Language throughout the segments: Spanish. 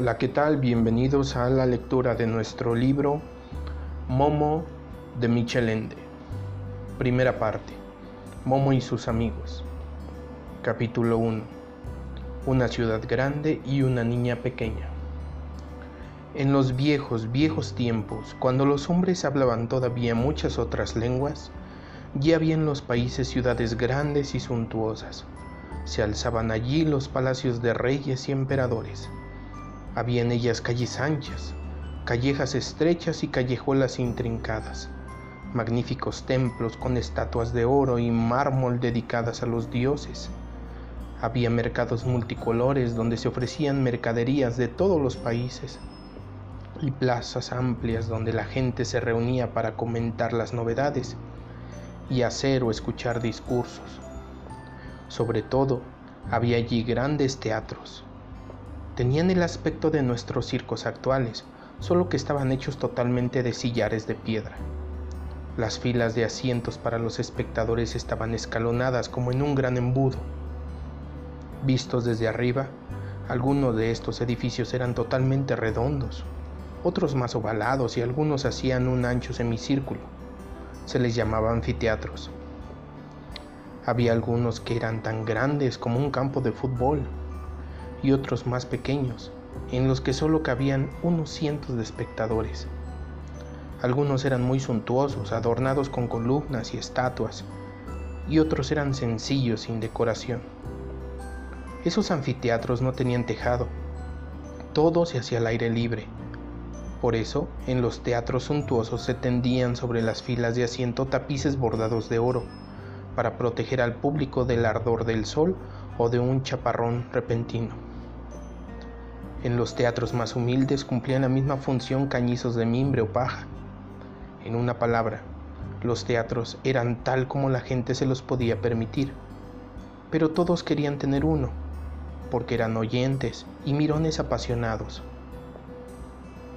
Hola, ¿qué tal? Bienvenidos a la lectura de nuestro libro Momo de Michel Ende. Primera parte. Momo y sus amigos. Capítulo 1. Una ciudad grande y una niña pequeña. En los viejos, viejos tiempos, cuando los hombres hablaban todavía muchas otras lenguas, ya había en los países ciudades grandes y suntuosas. Se alzaban allí los palacios de reyes y emperadores había en ellas calles anchas, callejas estrechas y callejuelas intrincadas, magníficos templos con estatuas de oro y mármol dedicadas a los dioses. Había mercados multicolores donde se ofrecían mercaderías de todos los países y plazas amplias donde la gente se reunía para comentar las novedades y hacer o escuchar discursos. Sobre todo, había allí grandes teatros, Tenían el aspecto de nuestros circos actuales, solo que estaban hechos totalmente de sillares de piedra. Las filas de asientos para los espectadores estaban escalonadas como en un gran embudo. Vistos desde arriba, algunos de estos edificios eran totalmente redondos, otros más ovalados y algunos hacían un ancho semicírculo. Se les llamaba anfiteatros. Había algunos que eran tan grandes como un campo de fútbol y otros más pequeños, en los que solo cabían unos cientos de espectadores. Algunos eran muy suntuosos, adornados con columnas y estatuas, y otros eran sencillos, sin decoración. Esos anfiteatros no tenían tejado, todo se hacía al aire libre. Por eso, en los teatros suntuosos se tendían sobre las filas de asiento tapices bordados de oro, para proteger al público del ardor del sol o de un chaparrón repentino. En los teatros más humildes cumplían la misma función cañizos de mimbre o paja. En una palabra, los teatros eran tal como la gente se los podía permitir, pero todos querían tener uno, porque eran oyentes y mirones apasionados.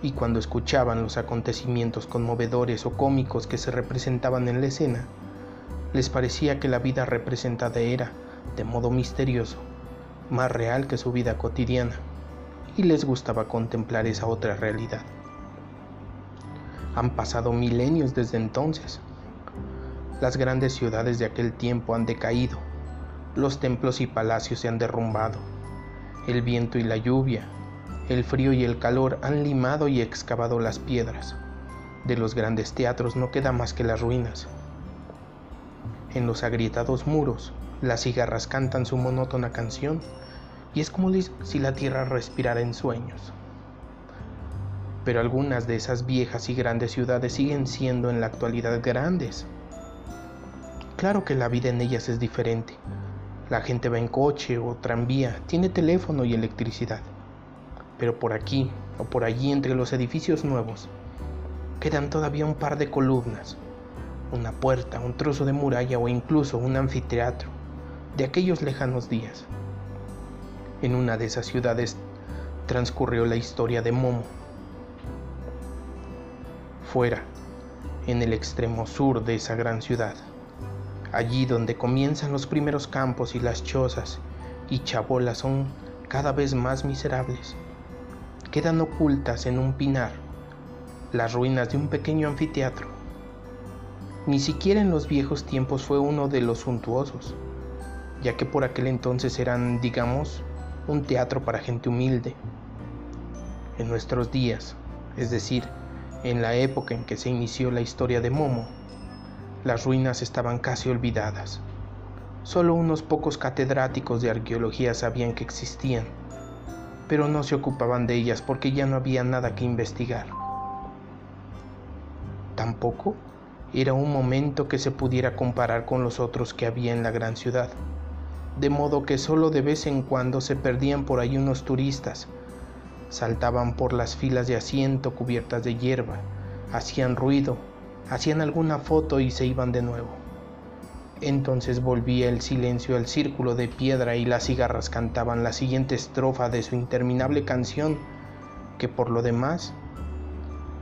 Y cuando escuchaban los acontecimientos conmovedores o cómicos que se representaban en la escena, les parecía que la vida representada era, de modo misterioso, más real que su vida cotidiana y les gustaba contemplar esa otra realidad. Han pasado milenios desde entonces. Las grandes ciudades de aquel tiempo han decaído, los templos y palacios se han derrumbado, el viento y la lluvia, el frío y el calor han limado y excavado las piedras. De los grandes teatros no queda más que las ruinas. En los agrietados muros, las cigarras cantan su monótona canción y es como si la tierra respirara en sueños. Pero algunas de esas viejas y grandes ciudades siguen siendo en la actualidad grandes. Claro que la vida en ellas es diferente. La gente va en coche o tranvía, tiene teléfono y electricidad. Pero por aquí o por allí entre los edificios nuevos quedan todavía un par de columnas, una puerta, un trozo de muralla o incluso un anfiteatro de aquellos lejanos días. En una de esas ciudades transcurrió la historia de Momo. Fuera, en el extremo sur de esa gran ciudad, allí donde comienzan los primeros campos y las chozas y chabolas son cada vez más miserables, quedan ocultas en un pinar las ruinas de un pequeño anfiteatro. Ni siquiera en los viejos tiempos fue uno de los suntuosos, ya que por aquel entonces eran, digamos, un teatro para gente humilde. En nuestros días, es decir, en la época en que se inició la historia de Momo, las ruinas estaban casi olvidadas. Solo unos pocos catedráticos de arqueología sabían que existían, pero no se ocupaban de ellas porque ya no había nada que investigar. Tampoco era un momento que se pudiera comparar con los otros que había en la gran ciudad de modo que solo de vez en cuando se perdían por ahí unos turistas. Saltaban por las filas de asiento cubiertas de hierba, hacían ruido, hacían alguna foto y se iban de nuevo. Entonces volvía el silencio al círculo de piedra y las cigarras cantaban la siguiente estrofa de su interminable canción, que por lo demás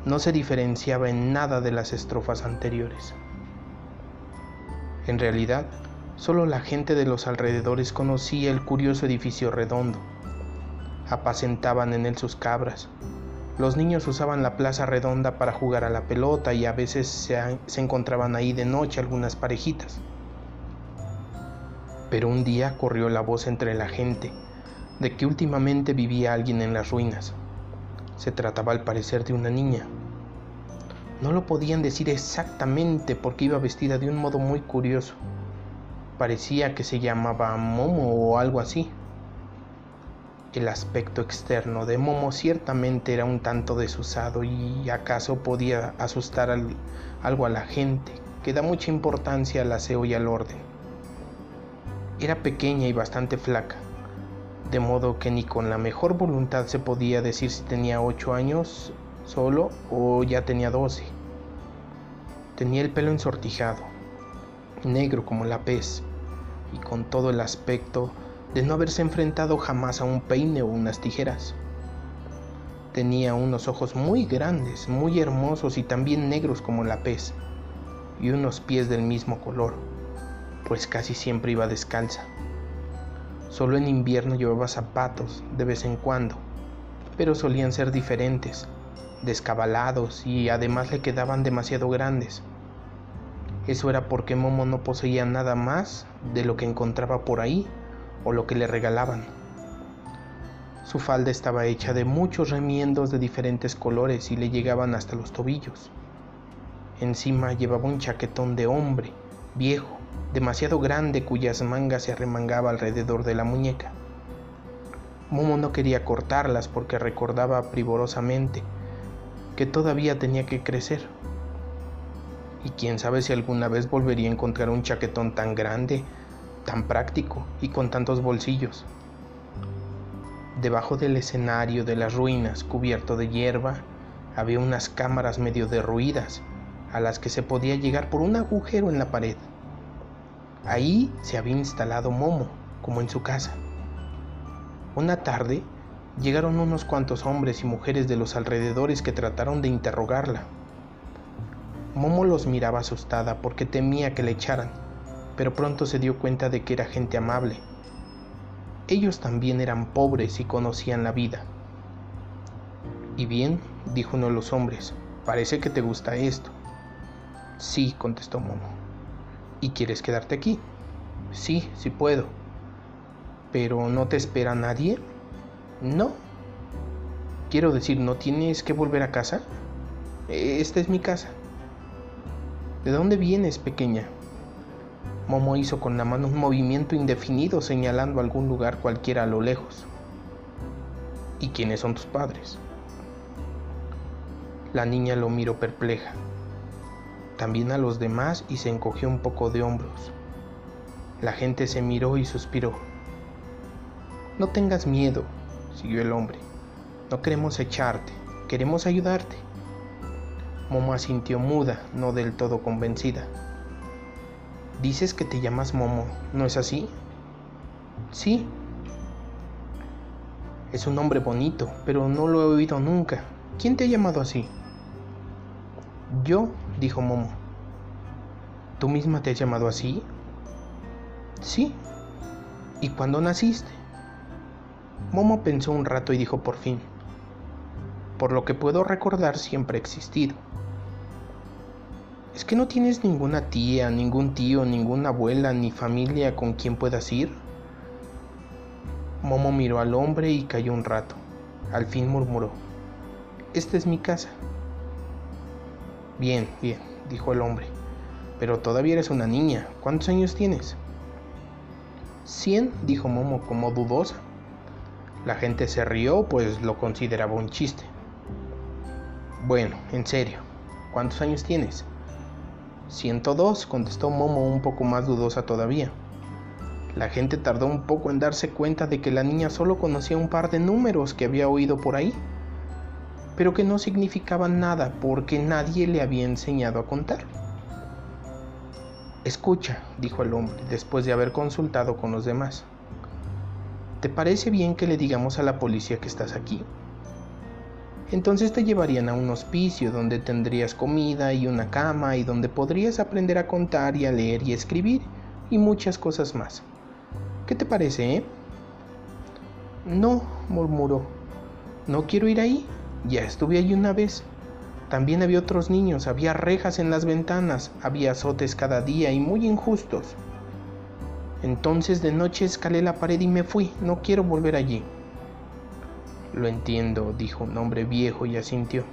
no se diferenciaba en nada de las estrofas anteriores. En realidad, Solo la gente de los alrededores conocía el curioso edificio redondo. apacentaban en él sus cabras. Los niños usaban la plaza redonda para jugar a la pelota y a veces se, encontraban ahí de noche algunas parejitas. Pero un día corrió la voz entre la gente de que últimamente vivía alguien en las ruinas. Se trataba al parecer de una niña. No lo podían decir exactamente porque iba vestida de un modo muy curioso. Parecía que se llamaba Momo o algo así. El aspecto externo de Momo ciertamente era un tanto desusado y acaso podía asustar algo a la gente que da mucha importancia al aseo y al orden. Era pequeña y bastante flaca, de modo que ni con la mejor voluntad se podía decir si tenía ocho años solo o ya tenía doce. Tenía el pelo ensortijado, negro como la pez, y con todo el aspecto de no haberse enfrentado jamás a un peine o unas tijeras. Tenía unos ojos muy grandes, muy hermosos y también negros como la pez, y unos pies del mismo color, pues casi siempre iba descalza. Solo en invierno llevaba zapatos de vez en cuando, pero solían ser diferentes, descabalados y además le quedaban demasiado grandes. Eso era porque Momo no poseía nada más de lo que encontraba por ahí o lo que le regalaban. Su falda estaba hecha de muchos remiendos de diferentes colores y le llegaban hasta los tobillos. Encima llevaba un chaquetón de hombre, viejo, demasiado grande cuyas mangas se arremangaba alrededor de la muñeca. Momo no quería cortarlas porque recordaba privorosamente que todavía tenía que crecer. Y quién sabe si alguna vez volvería a encontrar un chaquetón tan grande, tan práctico y con tantos bolsillos. Debajo del escenario de las ruinas, cubierto de hierba, había unas cámaras medio derruidas a las que se podía llegar por un agujero en la pared. Ahí se había instalado Momo, como en su casa. Una tarde llegaron unos cuantos hombres y mujeres de los alrededores que trataron de interrogarla. Momo los miraba asustada porque temía que le echaran, pero pronto se dio cuenta de que era gente amable. Ellos también eran pobres y conocían la vida. Y bien, dijo uno de los hombres, parece que te gusta esto. Sí, contestó Momo. ¿Y quieres quedarte aquí? Sí, sí puedo. ¿Pero no te espera nadie? No. Quiero decir, ¿no tienes que volver a casa? Esta es mi casa. ¿De dónde vienes, pequeña? Momo hizo con la mano un movimiento indefinido señalando algún lugar cualquiera a lo lejos. ¿Y quiénes son tus padres? La niña lo miró perpleja también a los demás y se encogió un poco de hombros. La gente se miró y suspiró. No tengas miedo, siguió el hombre. No queremos echarte, queremos ayudarte. Momo asintió muda, no del todo convencida. Dices que te llamas Momo, ¿no es así? Sí. Es un nombre bonito, pero no lo he oído nunca. ¿Quién te ha llamado así? Yo, dijo Momo. ¿Tú misma te has llamado así? Sí. ¿Y cuándo naciste? Momo pensó un rato y dijo por fin, por lo que puedo recordar siempre he existido. ¿Es que no tienes ninguna tía, ningún tío, ninguna abuela, ni familia con quien puedas ir? Momo miró al hombre y cayó un rato. Al fin murmuró, Esta es mi casa. Bien, bien, dijo el hombre. Pero todavía eres una niña. ¿Cuántos años tienes? Cien, dijo Momo como dudosa. La gente se rió, pues lo consideraba un chiste. Bueno, en serio, ¿cuántos años tienes? Ciento dos, contestó Momo un poco más dudosa todavía. La gente tardó un poco en darse cuenta de que la niña solo conocía un par de números que había oído por ahí pero que no significaban nada porque nadie le había enseñado a contar. Escucha, dijo el hombre, después de haber consultado con los demás. ¿Te parece bien que le digamos a la policía que estás aquí? Entonces te llevarían a un hospicio donde tendrías comida y una cama y donde podrías aprender a contar y a leer y escribir y muchas cosas más. ¿Qué te parece, eh? No, murmuró. No quiero ir ahí. Ya estuve allí una vez. También había otros niños, había rejas en las ventanas, había azotes cada día y muy injustos. Entonces de noche escalé la pared y me fui. No quiero volver allí. Lo entiendo, dijo un hombre viejo y asintió.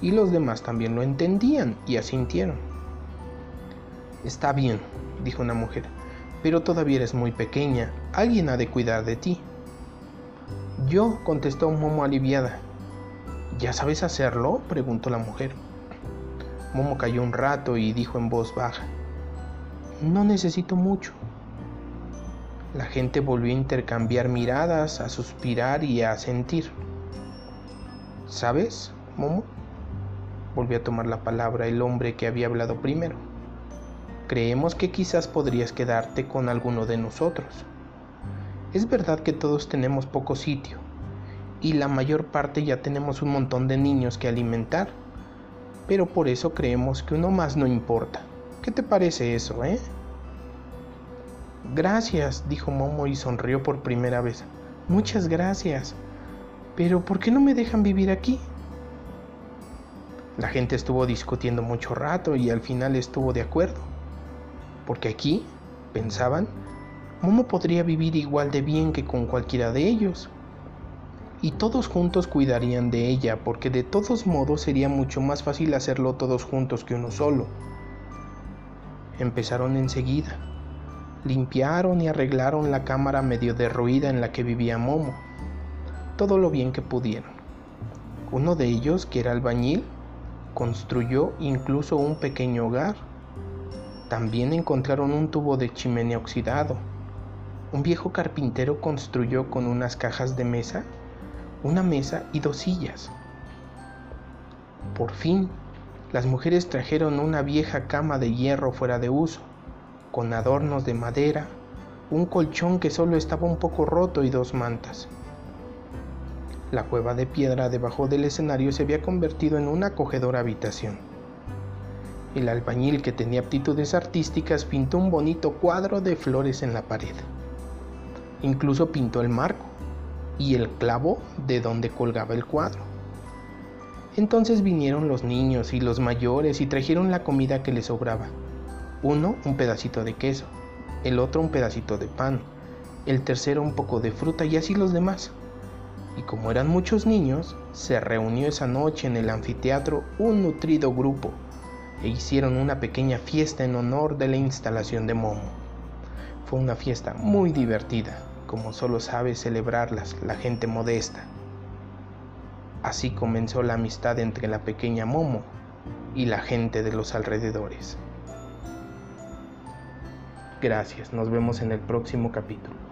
Y los demás también lo entendían y asintieron. Está bien, dijo una mujer, pero todavía eres muy pequeña. Alguien ha de cuidar de ti. Yo, contestó Momo aliviada. ¿Ya sabes hacerlo? preguntó la mujer. Momo cayó un rato y dijo en voz baja. No necesito mucho. La gente volvió a intercambiar miradas, a suspirar y a sentir. ¿Sabes, Momo? Volvió a tomar la palabra el hombre que había hablado primero. Creemos que quizás podrías quedarte con alguno de nosotros. Es verdad que todos tenemos poco sitio y la mayor parte ya tenemos un montón de niños que alimentar, pero por eso creemos que uno más no importa. ¿Qué te parece eso, eh? Gracias, dijo Momo y sonrió por primera vez. Muchas gracias. Pero ¿por qué no me dejan vivir aquí? La gente estuvo discutiendo mucho rato y al final estuvo de acuerdo. Porque aquí, pensaban, Momo podría vivir igual de bien que con cualquiera de ellos. Y todos juntos cuidarían de ella, porque de todos modos sería mucho más fácil hacerlo todos juntos que uno solo. Empezaron enseguida limpiaron y arreglaron la cámara medio derruida en la que vivía Momo, todo lo bien que pudieron. Uno de ellos, que era albañil, construyó incluso un pequeño hogar. También encontraron un tubo de chimenea oxidado. Un viejo carpintero construyó con unas cajas de mesa una mesa y dos sillas. Por fin, las mujeres trajeron una vieja cama de hierro fuera de uso con adornos de madera, un colchón que solo estaba un poco roto y dos mantas. La cueva de piedra debajo del escenario se había convertido en una acogedora habitación. El albañil que tenía aptitudes artísticas pintó un bonito cuadro de flores en la pared. Incluso pintó el marco y el clavo de donde colgaba el cuadro. Entonces vinieron los niños y los mayores y trajeron la comida que les sobraba uno un pedacito de queso, el otro un pedacito de pan, el tercero un poco de fruta y así los demás. Y como eran muchos niños, se reunió esa noche en el anfiteatro un nutrido grupo e hicieron una pequeña fiesta en honor de la instalación de Momo. Fue una fiesta muy divertida, como solo sabe celebrarlas la gente modesta. Así comenzó la amistad entre la pequeña Momo y la gente de los alrededores. Gracias, nos vemos en el próximo capítulo.